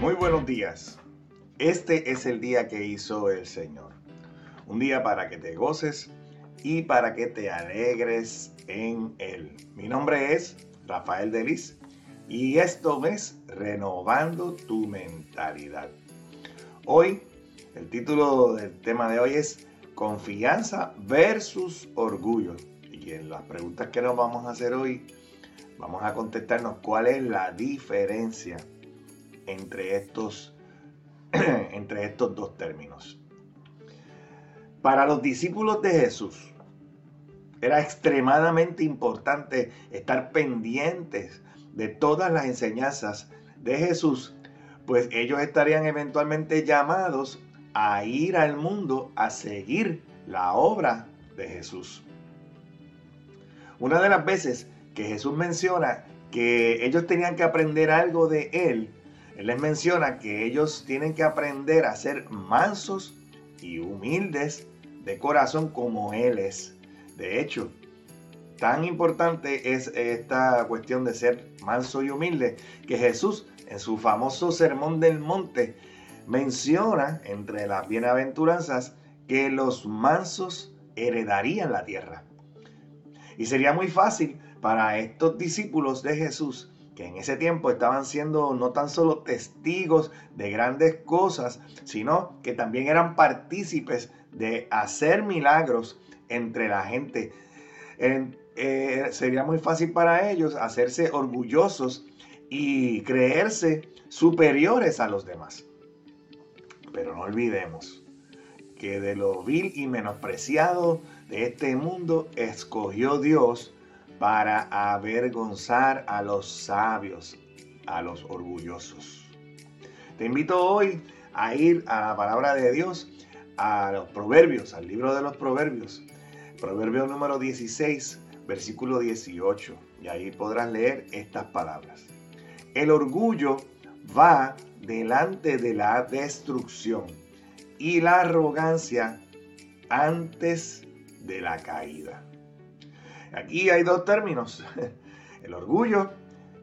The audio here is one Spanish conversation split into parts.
Muy buenos días. Este es el día que hizo el Señor. Un día para que te goces y para que te alegres en Él. Mi nombre es Rafael Delis y esto es Renovando tu Mentalidad. Hoy, el título del tema de hoy es Confianza versus Orgullo. Y en las preguntas que nos vamos a hacer hoy, vamos a contestarnos cuál es la diferencia entre estos, entre estos dos términos. Para los discípulos de Jesús era extremadamente importante estar pendientes de todas las enseñanzas de Jesús, pues ellos estarían eventualmente llamados a ir al mundo a seguir la obra de Jesús. Una de las veces que Jesús menciona que ellos tenían que aprender algo de Él él les menciona que ellos tienen que aprender a ser mansos y humildes de corazón como Él es. De hecho, tan importante es esta cuestión de ser manso y humilde que Jesús en su famoso Sermón del Monte menciona entre las bienaventuranzas que los mansos heredarían la tierra. Y sería muy fácil para estos discípulos de Jesús que en ese tiempo estaban siendo no tan solo testigos de grandes cosas, sino que también eran partícipes de hacer milagros entre la gente. Eh, sería muy fácil para ellos hacerse orgullosos y creerse superiores a los demás. Pero no olvidemos que de lo vil y menospreciado de este mundo escogió Dios para avergonzar a los sabios, a los orgullosos. Te invito hoy a ir a la palabra de Dios, a los proverbios, al libro de los proverbios, proverbio número 16, versículo 18, y ahí podrás leer estas palabras. El orgullo va delante de la destrucción y la arrogancia antes de la caída. Aquí hay dos términos, el orgullo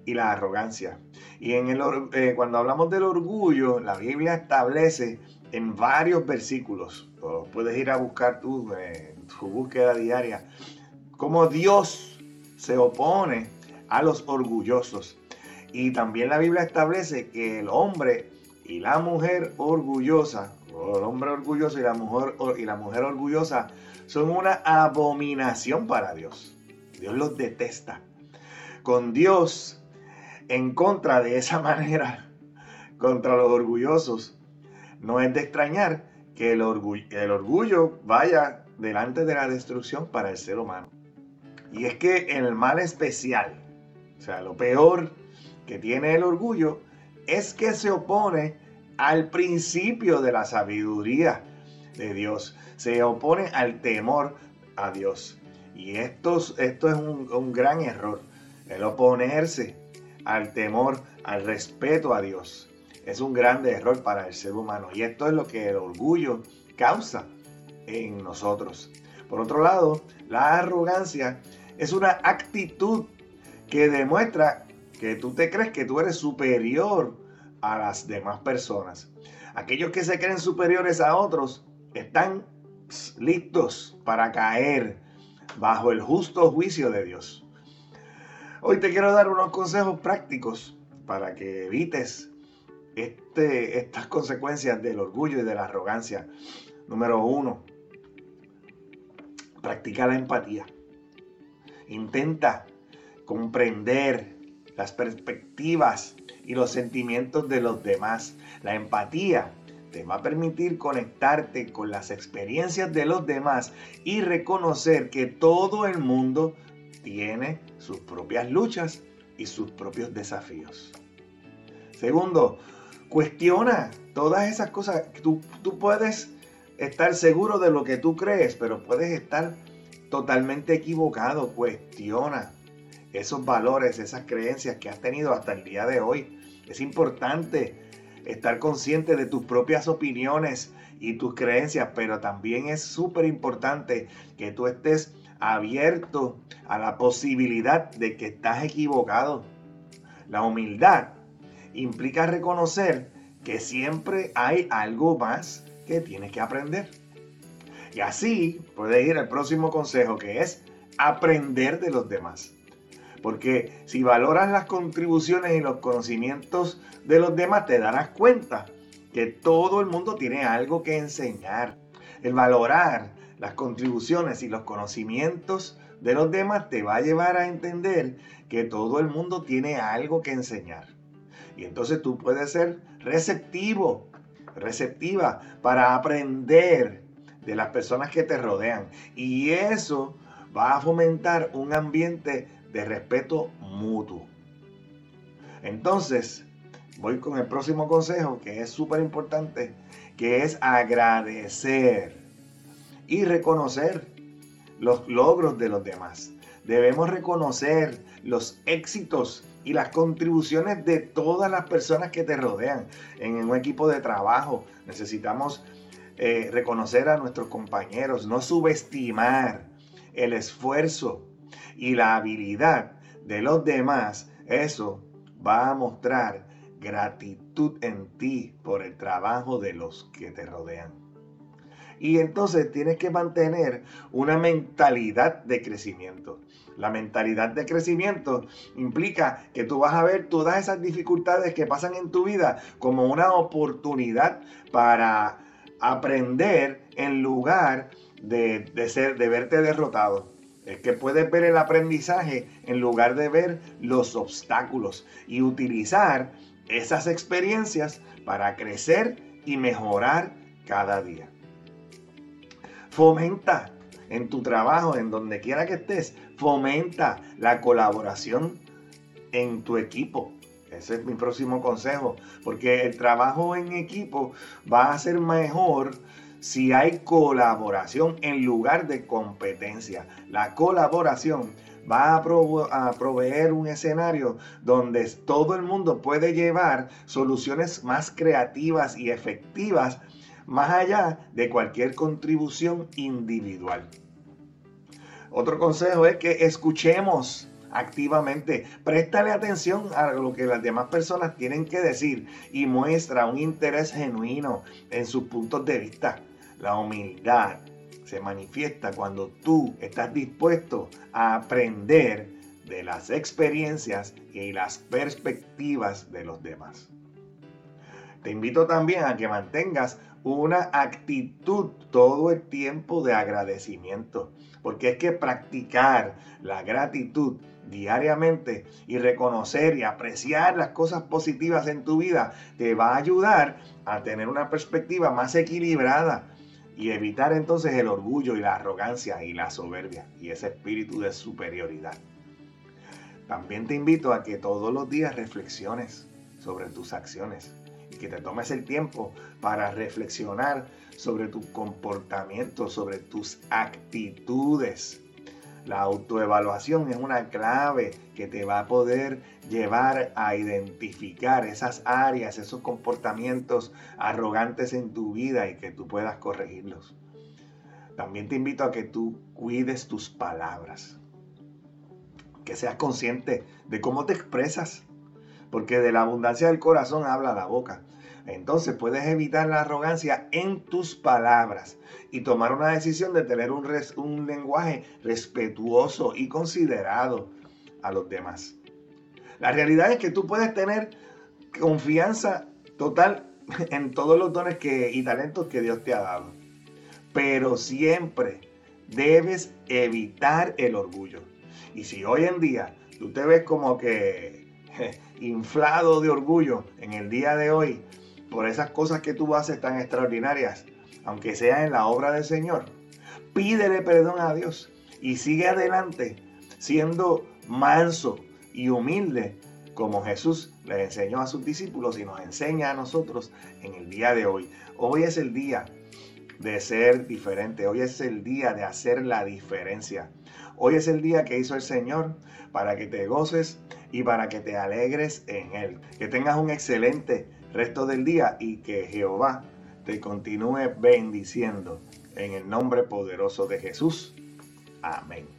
y la arrogancia. Y en el, eh, cuando hablamos del orgullo, la Biblia establece en varios versículos, puedes ir a buscar tú en tu búsqueda diaria, cómo Dios se opone a los orgullosos. Y también la Biblia establece que el hombre y la mujer orgullosa, o el hombre orgulloso y la mujer, y la mujer orgullosa, son una abominación para Dios. Dios los detesta. Con Dios en contra de esa manera, contra los orgullosos, no es de extrañar que el orgullo, el orgullo vaya delante de la destrucción para el ser humano. Y es que el mal especial, o sea, lo peor que tiene el orgullo, es que se opone al principio de la sabiduría de Dios. Se opone al temor a Dios. Y esto, es un, gran error, el oponerse al temor, al respeto a Dios. Es un grande error para el ser humano. Y esto es lo que el orgullo causa en nosotros. Por otro lado, la arrogancia es una actitud que demuestra que tú te crees que tú eres superior a las demás personas. Aquellos que se creen superiores a otros están listos para caer bajo el justo juicio de Dios. Hoy te quiero dar unos consejos prácticos para que evites este, estas consecuencias del orgullo y de la arrogancia. Número uno, practica la empatía. Intenta comprender las perspectivas y los sentimientos de los demás. La empatía te va a permitir conectarte con las experiencias de los demás y reconocer que todo el mundo tiene sus propias luchas y sus propios desafíos. Segundo, cuestiona todas esas cosas. Tú, tú puedes estar seguro de lo que tú crees, pero puedes estar totalmente equivocado. Cuestiona esos valores, esas creencias que has tenido hasta el día de hoy. Es importante estar consciente de tus propias opiniones y tus creencias, pero también es súper importante que tú estés abierto a la posibilidad de que estás equivocado. La humildad implica reconocer que siempre hay algo más que tienes que aprender. Y así puedes ir al próximo consejo que es aprender de los demás. Porque si valoras las contribuciones y los conocimientos de los demás, te darás cuenta que todo el mundo tiene algo que enseñar. El valorar las contribuciones y los conocimientos de los demás te va a llevar a entender que todo el mundo tiene algo que enseñar. Y entonces tú puedes ser receptivo, receptiva para aprender de las personas que te rodean. Y eso va a fomentar un ambiente de respeto mutuo. Entonces, voy con el próximo consejo que es súper importante, que es agradecer y reconocer los logros de los demás. Debemos reconocer los éxitos y las contribuciones de todas las personas que te rodean. En un equipo de trabajo necesitamos eh, reconocer a nuestros compañeros, no subestimar el esfuerzo y la habilidad de los demás. Eso va a mostrar gratitud en ti por el trabajo de los que te rodean. Y entonces tienes que mantener una mentalidad de crecimiento. La mentalidad de crecimiento implica que tú vas a ver todas esas dificultades que pasan en tu vida como una oportunidad para aprender en lugar de, ser, de verte derrotado. Es que puedes ver el aprendizaje en lugar de ver los obstáculos y utilizar esas experiencias para crecer y mejorar cada día. Fomenta en tu trabajo, en donde quiera que estés, fomenta la colaboración en tu equipo. Ese es mi próximo consejo, porque el trabajo en equipo va a ser mejor si hay colaboración en lugar de competencia. La colaboración va a, proveer un escenario donde todo el mundo puede llevar soluciones más creativas y efectivas más allá de cualquier contribución individual. Otro consejo es que escuchemos activamente, préstale atención a lo que las demás personas tienen que decir y muestra un interés genuino en sus puntos de vista. La humildad se manifiesta cuando tú estás dispuesto a aprender de las experiencias y las perspectivas de los demás. Te invito también a que mantengas una actitud todo el tiempo de agradecimiento. Porque es que practicar la gratitud diariamente y reconocer y apreciar las cosas positivas en tu vida te va a ayudar a tener una perspectiva más equilibrada y evitar entonces el orgullo y la arrogancia y la soberbia y ese espíritu de superioridad. También te invito a que todos los días reflexiones sobre tus acciones que te tomes el tiempo para reflexionar sobre tu comportamiento, sobre tus actitudes. La autoevaluación es una clave que te va a poder llevar a identificar esas áreas, esos comportamientos arrogantes en tu vida y que tú puedas corregirlos. También te invito a que tú cuides tus palabras, que seas consciente de cómo te expresas, porque de la abundancia del corazón habla la boca. Entonces puedes evitar la arrogancia en tus palabras y tomar una decisión de tener un, lenguaje respetuoso y considerado a los demás. La realidad es que tú puedes tener confianza total en todos los dones que, y talentos que Dios te ha dado. Pero siempre debes evitar el orgullo. Y si hoy en día tú te ves como que inflado de orgullo en el día de hoy, por esas cosas que tú haces tan extraordinarias, aunque sea en la obra del Señor. Pídele perdón a Dios y sigue adelante siendo manso y humilde como Jesús le enseñó a sus discípulos y nos enseña a nosotros en el día de hoy. Hoy es el día de ser diferente, hoy es el día de hacer la diferencia. Hoy es el día que hizo el Señor para que te goces y para que te alegres en Él. Que tengas un excelente resto del día y que Jehová te continúe bendiciendo en el nombre poderoso de Jesús. Amén.